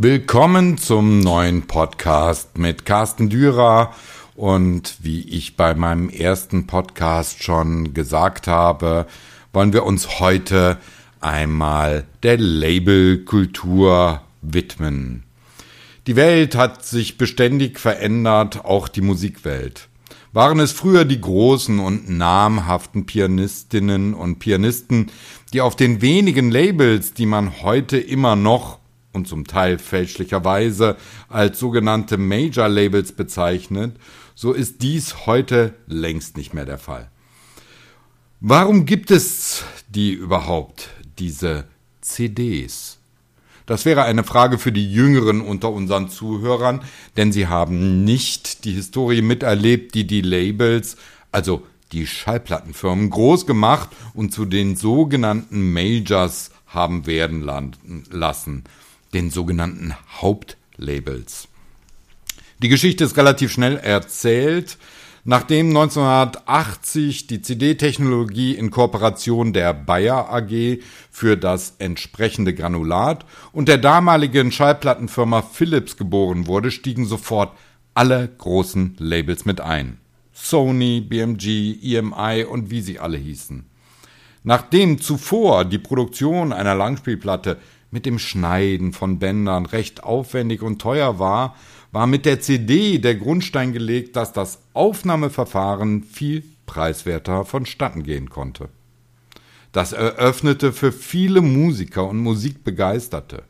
Willkommen zum neuen Podcast mit Carsten Dürer. Und wie ich bei meinem ersten Podcast schon gesagt habe, wollen wir uns heute einmal der Labelkultur widmen. Die Welt hat sich beständig verändert, auch die Musikwelt. Waren es früher die großen und namhaften Pianistinnen und Pianisten, die auf den wenigen Labels, die man heute immer noch und zum Teil fälschlicherweise als sogenannte Major Labels bezeichnet, so ist dies heute längst nicht mehr der Fall. Warum gibt es die überhaupt, diese CDs? Das wäre eine Frage für die Jüngeren unter unseren Zuhörern, denn sie haben nicht die Historie miterlebt, die die Labels, also die Schallplattenfirmen, groß gemacht und zu den sogenannten Majors haben werden lassen den sogenannten Hauptlabels. Die Geschichte ist relativ schnell erzählt. Nachdem 1980 die CD-Technologie in Kooperation der Bayer AG für das entsprechende Granulat und der damaligen Schallplattenfirma Philips geboren wurde, stiegen sofort alle großen Labels mit ein. Sony, BMG, EMI und wie sie alle hießen. Nachdem zuvor die Produktion einer Langspielplatte mit dem Schneiden von Bändern recht aufwendig und teuer war, war mit der CD der Grundstein gelegt, dass das Aufnahmeverfahren viel preiswerter vonstatten gehen konnte. Das eröffnete für viele Musiker und Musikbegeisterte,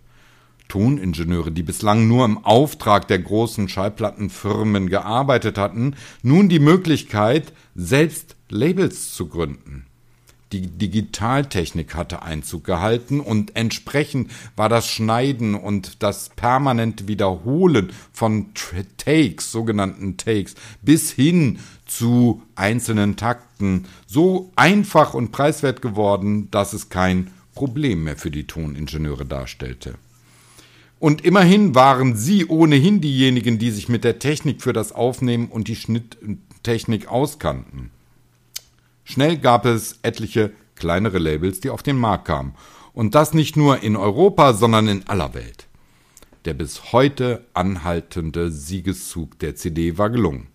Toningenieure, die bislang nur im Auftrag der großen Schallplattenfirmen gearbeitet hatten, nun die Möglichkeit, selbst Labels zu gründen. Die Digitaltechnik hatte Einzug gehalten und entsprechend war das Schneiden und das permanente Wiederholen von Takes, sogenannten Takes, bis hin zu einzelnen Takten so einfach und preiswert geworden, dass es kein Problem mehr für die Toningenieure darstellte. Und immerhin waren sie ohnehin diejenigen, die sich mit der Technik für das Aufnehmen und die Schnitttechnik auskannten. Schnell gab es etliche kleinere Labels, die auf den Markt kamen. Und das nicht nur in Europa, sondern in aller Welt. Der bis heute anhaltende Siegeszug der CD war gelungen.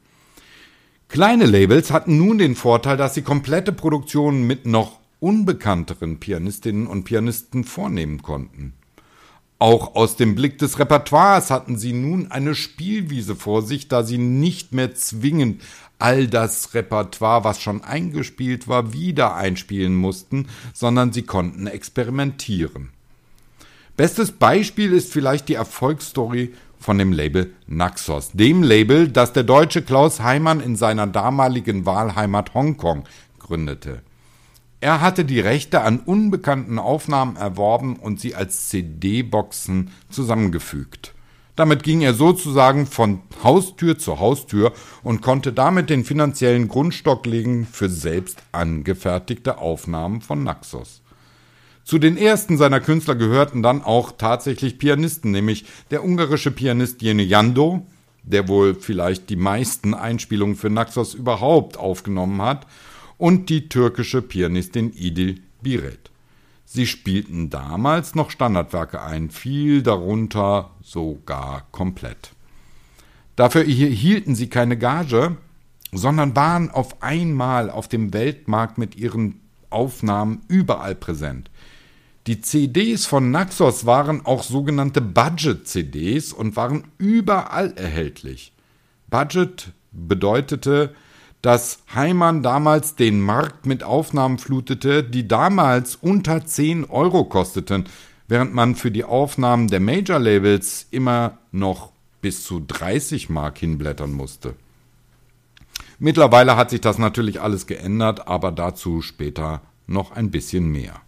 Kleine Labels hatten nun den Vorteil, dass sie komplette Produktionen mit noch unbekannteren Pianistinnen und Pianisten vornehmen konnten. Auch aus dem Blick des Repertoires hatten sie nun eine Spielwiese vor sich, da sie nicht mehr zwingend all das Repertoire, was schon eingespielt war, wieder einspielen mussten, sondern sie konnten experimentieren. Bestes Beispiel ist vielleicht die Erfolgsstory von dem Label Naxos, dem Label, das der deutsche Klaus Heimann in seiner damaligen Wahlheimat Hongkong gründete. Er hatte die Rechte an unbekannten Aufnahmen erworben und sie als CD-Boxen zusammengefügt. Damit ging er sozusagen von Haustür zu Haustür und konnte damit den finanziellen Grundstock legen für selbst angefertigte Aufnahmen von Naxos. Zu den ersten seiner Künstler gehörten dann auch tatsächlich Pianisten, nämlich der ungarische Pianist Jene Jando, der wohl vielleicht die meisten Einspielungen für Naxos überhaupt aufgenommen hat, und die türkische Pianistin Idil Biret. Sie spielten damals noch Standardwerke ein, viel darunter sogar komplett. Dafür hielten sie keine Gage, sondern waren auf einmal auf dem Weltmarkt mit ihren Aufnahmen überall präsent. Die CDs von Naxos waren auch sogenannte Budget-CDs und waren überall erhältlich. Budget bedeutete, dass Heimann damals den Markt mit Aufnahmen flutete, die damals unter 10 Euro kosteten, während man für die Aufnahmen der Major-Labels immer noch bis zu 30 Mark hinblättern musste. Mittlerweile hat sich das natürlich alles geändert, aber dazu später noch ein bisschen mehr.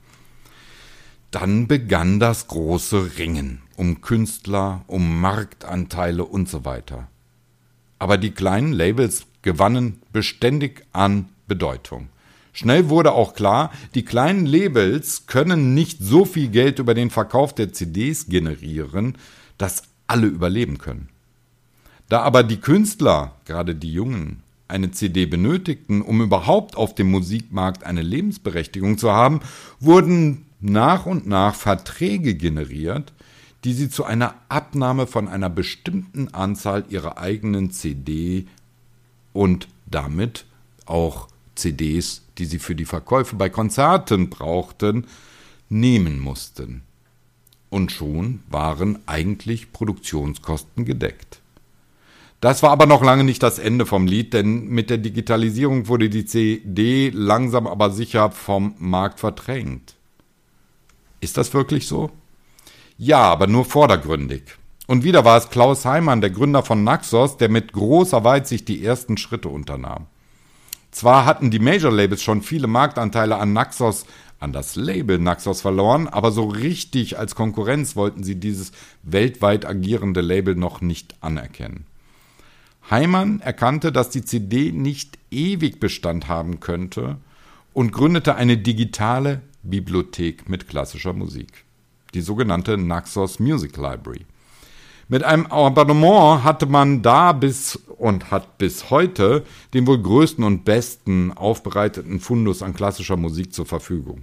Dann begann das große Ringen um Künstler, um Marktanteile und so weiter. Aber die kleinen Labels gewannen beständig an Bedeutung. Schnell wurde auch klar, die kleinen Labels können nicht so viel Geld über den Verkauf der CDs generieren, dass alle überleben können. Da aber die Künstler, gerade die Jungen, eine CD benötigten, um überhaupt auf dem Musikmarkt eine Lebensberechtigung zu haben, wurden nach und nach Verträge generiert, die sie zu einer Abnahme von einer bestimmten Anzahl ihrer eigenen CD und damit auch CDs, die sie für die Verkäufe bei Konzerten brauchten, nehmen mussten. Und schon waren eigentlich Produktionskosten gedeckt. Das war aber noch lange nicht das Ende vom Lied, denn mit der Digitalisierung wurde die CD langsam aber sicher vom Markt verdrängt. Ist das wirklich so? Ja, aber nur vordergründig. Und wieder war es Klaus Heimann, der Gründer von Naxos, der mit großer Weitsicht die ersten Schritte unternahm. Zwar hatten die Major Labels schon viele Marktanteile an Naxos, an das Label Naxos verloren, aber so richtig als Konkurrenz wollten sie dieses weltweit agierende Label noch nicht anerkennen. Heimann erkannte, dass die CD nicht ewig Bestand haben könnte und gründete eine digitale Bibliothek mit klassischer Musik, die sogenannte Naxos Music Library. Mit einem Abonnement hatte man da bis und hat bis heute den wohl größten und besten aufbereiteten Fundus an klassischer Musik zur Verfügung.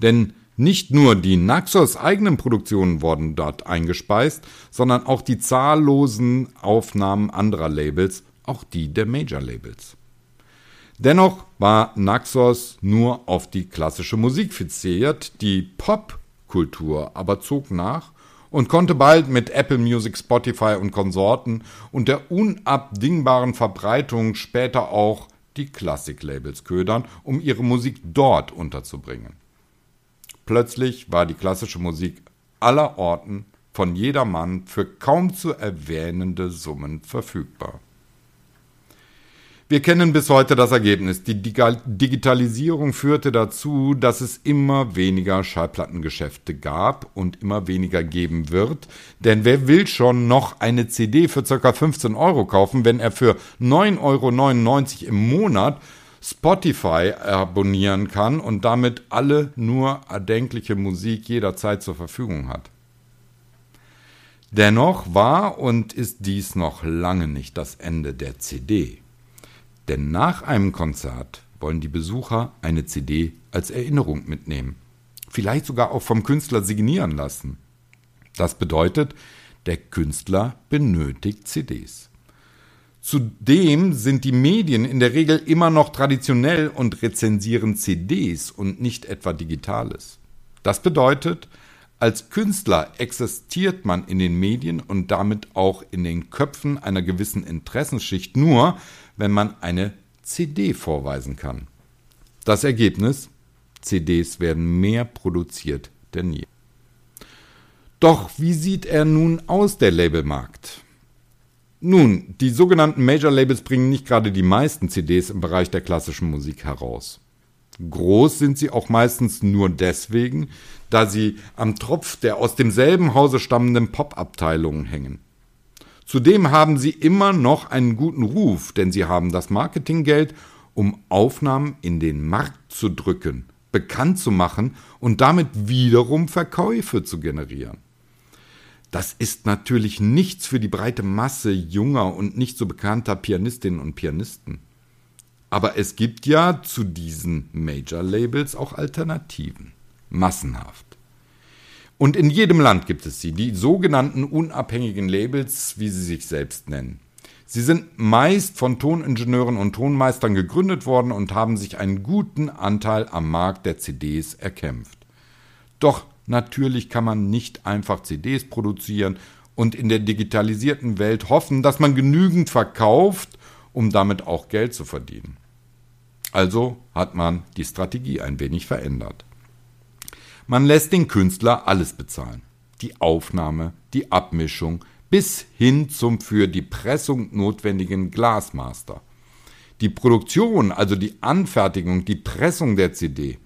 Denn nicht nur die Naxos eigenen Produktionen wurden dort eingespeist, sondern auch die zahllosen Aufnahmen anderer Labels, auch die der Major Labels. Dennoch war Naxos nur auf die klassische Musik fixiert, die Popkultur aber zog nach und konnte bald mit Apple Music, Spotify und Konsorten und der unabdingbaren Verbreitung später auch die Klassiklabels ködern, um ihre Musik dort unterzubringen. Plötzlich war die klassische Musik aller Orten von jedermann für kaum zu erwähnende Summen verfügbar. Wir kennen bis heute das Ergebnis. Die Digitalisierung führte dazu, dass es immer weniger Schallplattengeschäfte gab und immer weniger geben wird. Denn wer will schon noch eine CD für ca. 15 Euro kaufen, wenn er für 9,99 Euro im Monat Spotify abonnieren kann und damit alle nur erdenkliche Musik jederzeit zur Verfügung hat? Dennoch war und ist dies noch lange nicht das Ende der CD. Denn nach einem Konzert wollen die Besucher eine CD als Erinnerung mitnehmen. Vielleicht sogar auch vom Künstler signieren lassen. Das bedeutet, der Künstler benötigt CDs. Zudem sind die Medien in der Regel immer noch traditionell und rezensieren CDs und nicht etwa Digitales. Das bedeutet, als Künstler existiert man in den Medien und damit auch in den Köpfen einer gewissen Interessensschicht nur, wenn man eine CD vorweisen kann. Das Ergebnis? CDs werden mehr produziert denn je. Doch wie sieht er nun aus, der Labelmarkt? Nun, die sogenannten Major Labels bringen nicht gerade die meisten CDs im Bereich der klassischen Musik heraus. Groß sind sie auch meistens nur deswegen, da sie am Tropf der aus demselben Hause stammenden Pop-Abteilungen hängen. Zudem haben sie immer noch einen guten Ruf, denn sie haben das Marketinggeld, um Aufnahmen in den Markt zu drücken, bekannt zu machen und damit wiederum Verkäufe zu generieren. Das ist natürlich nichts für die breite Masse junger und nicht so bekannter Pianistinnen und Pianisten. Aber es gibt ja zu diesen Major Labels auch Alternativen. Massenhaft. Und in jedem Land gibt es sie, die sogenannten unabhängigen Labels, wie sie sich selbst nennen. Sie sind meist von Toningenieuren und Tonmeistern gegründet worden und haben sich einen guten Anteil am Markt der CDs erkämpft. Doch natürlich kann man nicht einfach CDs produzieren und in der digitalisierten Welt hoffen, dass man genügend verkauft, um damit auch Geld zu verdienen. Also hat man die Strategie ein wenig verändert. Man lässt den Künstler alles bezahlen. Die Aufnahme, die Abmischung, bis hin zum für die Pressung notwendigen Glasmaster. Die Produktion, also die Anfertigung, die Pressung der CD,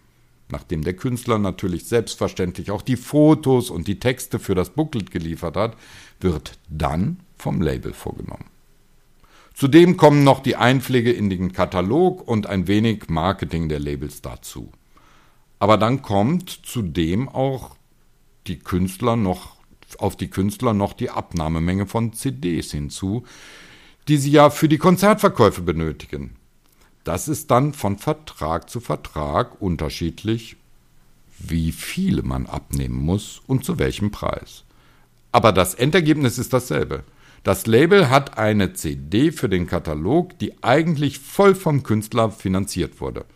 nachdem der Künstler natürlich selbstverständlich auch die Fotos und die Texte für das Booklet geliefert hat, wird dann vom Label vorgenommen. Zudem kommen noch die Einpflege in den Katalog und ein wenig Marketing der Labels dazu. Aber dann kommt zudem auch die Künstler noch auf die Künstler noch die Abnahmemenge von CDs hinzu, die sie ja für die Konzertverkäufe benötigen. Das ist dann von Vertrag zu Vertrag unterschiedlich wie viele man abnehmen muss und zu welchem Preis. Aber das Endergebnis ist dasselbe. Das Label hat eine CD für den Katalog, die eigentlich voll vom Künstler finanziert wurde.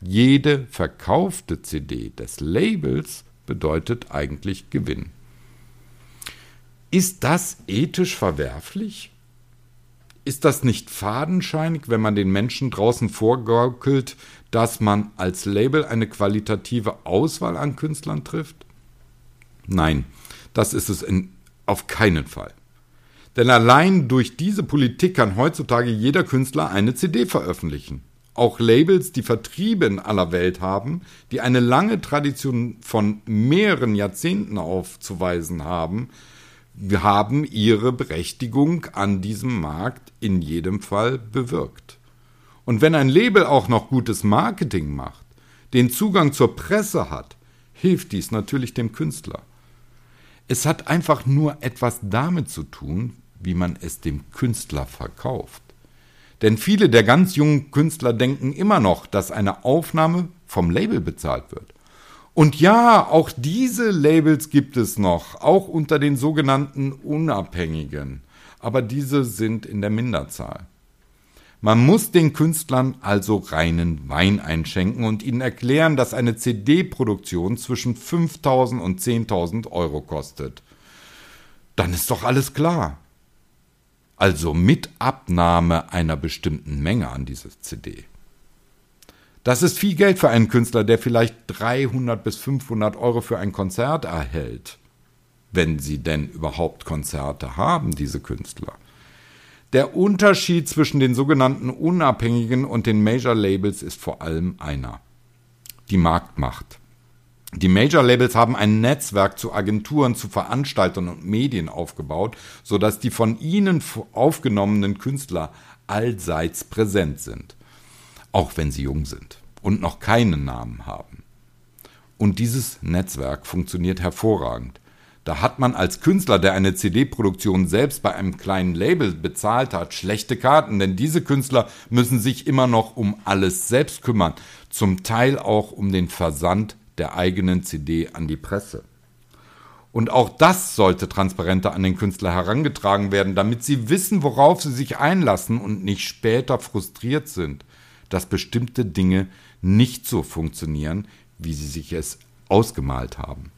Jede verkaufte CD des Labels bedeutet eigentlich Gewinn. Ist das ethisch verwerflich? Ist das nicht fadenscheinig, wenn man den Menschen draußen vorgaukelt, dass man als Label eine qualitative Auswahl an Künstlern trifft? Nein, das ist es in, auf keinen Fall. Denn allein durch diese Politik kann heutzutage jeder Künstler eine CD veröffentlichen. Auch Labels, die Vertriebe in aller Welt haben, die eine lange Tradition von mehreren Jahrzehnten aufzuweisen haben, haben ihre Berechtigung an diesem Markt in jedem Fall bewirkt. Und wenn ein Label auch noch gutes Marketing macht, den Zugang zur Presse hat, hilft dies natürlich dem Künstler. Es hat einfach nur etwas damit zu tun, wie man es dem Künstler verkauft. Denn viele der ganz jungen Künstler denken immer noch, dass eine Aufnahme vom Label bezahlt wird. Und ja, auch diese Labels gibt es noch, auch unter den sogenannten Unabhängigen. Aber diese sind in der Minderzahl. Man muss den Künstlern also reinen Wein einschenken und ihnen erklären, dass eine CD-Produktion zwischen 5000 und 10.000 Euro kostet. Dann ist doch alles klar. Also mit Abnahme einer bestimmten Menge an diese CD. Das ist viel Geld für einen Künstler, der vielleicht 300 bis 500 Euro für ein Konzert erhält. Wenn sie denn überhaupt Konzerte haben, diese Künstler. Der Unterschied zwischen den sogenannten Unabhängigen und den Major Labels ist vor allem einer. Die Marktmacht. Die Major Labels haben ein Netzwerk zu Agenturen, zu Veranstaltern und Medien aufgebaut, sodass die von ihnen aufgenommenen Künstler allseits präsent sind auch wenn sie jung sind und noch keinen Namen haben. Und dieses Netzwerk funktioniert hervorragend. Da hat man als Künstler, der eine CD-Produktion selbst bei einem kleinen Label bezahlt hat, schlechte Karten, denn diese Künstler müssen sich immer noch um alles selbst kümmern, zum Teil auch um den Versand der eigenen CD an die Presse. Und auch das sollte transparenter an den Künstler herangetragen werden, damit sie wissen, worauf sie sich einlassen und nicht später frustriert sind, dass bestimmte Dinge nicht so funktionieren, wie sie sich es ausgemalt haben.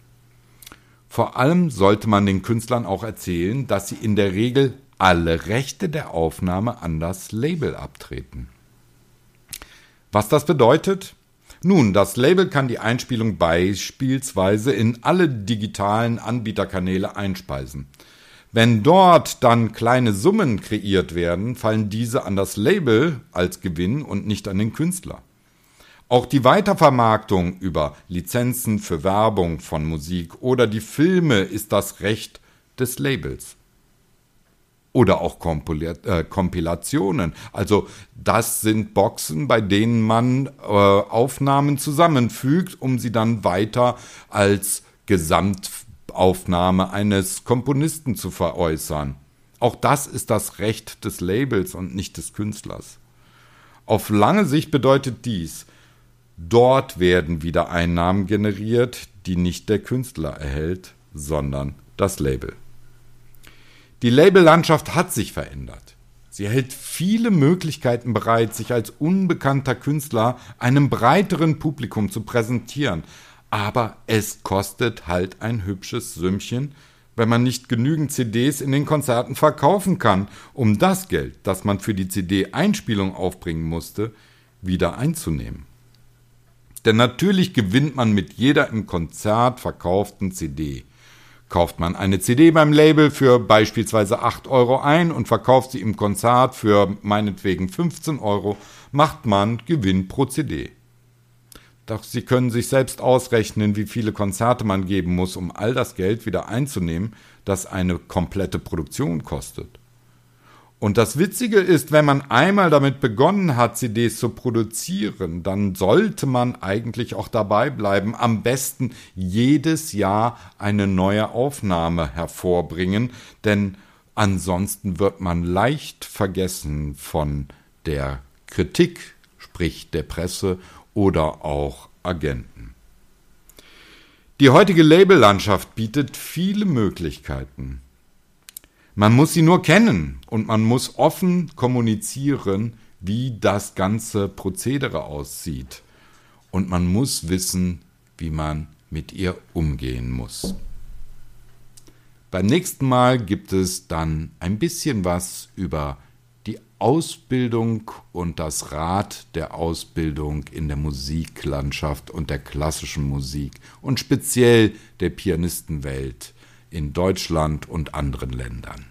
Vor allem sollte man den Künstlern auch erzählen, dass sie in der Regel alle Rechte der Aufnahme an das Label abtreten. Was das bedeutet? Nun, das Label kann die Einspielung beispielsweise in alle digitalen Anbieterkanäle einspeisen. Wenn dort dann kleine Summen kreiert werden, fallen diese an das Label als Gewinn und nicht an den Künstler. Auch die Weitervermarktung über Lizenzen für Werbung von Musik oder die Filme ist das Recht des Labels. Oder auch äh, Kompilationen. Also das sind Boxen, bei denen man äh, Aufnahmen zusammenfügt, um sie dann weiter als Gesamt Aufnahme eines Komponisten zu veräußern. Auch das ist das Recht des Labels und nicht des Künstlers. Auf lange Sicht bedeutet dies, dort werden wieder Einnahmen generiert, die nicht der Künstler erhält, sondern das Label. Die Labellandschaft hat sich verändert. Sie hält viele Möglichkeiten bereit, sich als unbekannter Künstler einem breiteren Publikum zu präsentieren, aber es kostet halt ein hübsches Sümmchen, wenn man nicht genügend CDs in den Konzerten verkaufen kann, um das Geld, das man für die CD-Einspielung aufbringen musste, wieder einzunehmen. Denn natürlich gewinnt man mit jeder im Konzert verkauften CD. Kauft man eine CD beim Label für beispielsweise 8 Euro ein und verkauft sie im Konzert für meinetwegen 15 Euro, macht man Gewinn pro CD. Doch Sie können sich selbst ausrechnen, wie viele Konzerte man geben muss, um all das Geld wieder einzunehmen, das eine komplette Produktion kostet. Und das Witzige ist, wenn man einmal damit begonnen hat, CDs zu produzieren, dann sollte man eigentlich auch dabei bleiben, am besten jedes Jahr eine neue Aufnahme hervorbringen, denn ansonsten wird man leicht vergessen von der Kritik, sprich der Presse oder auch Agenten. Die heutige Labellandschaft bietet viele Möglichkeiten. Man muss sie nur kennen und man muss offen kommunizieren, wie das ganze Prozedere aussieht. Und man muss wissen, wie man mit ihr umgehen muss. Beim nächsten Mal gibt es dann ein bisschen was über die Ausbildung und das Rad der Ausbildung in der Musiklandschaft und der klassischen Musik und speziell der Pianistenwelt in Deutschland und anderen Ländern.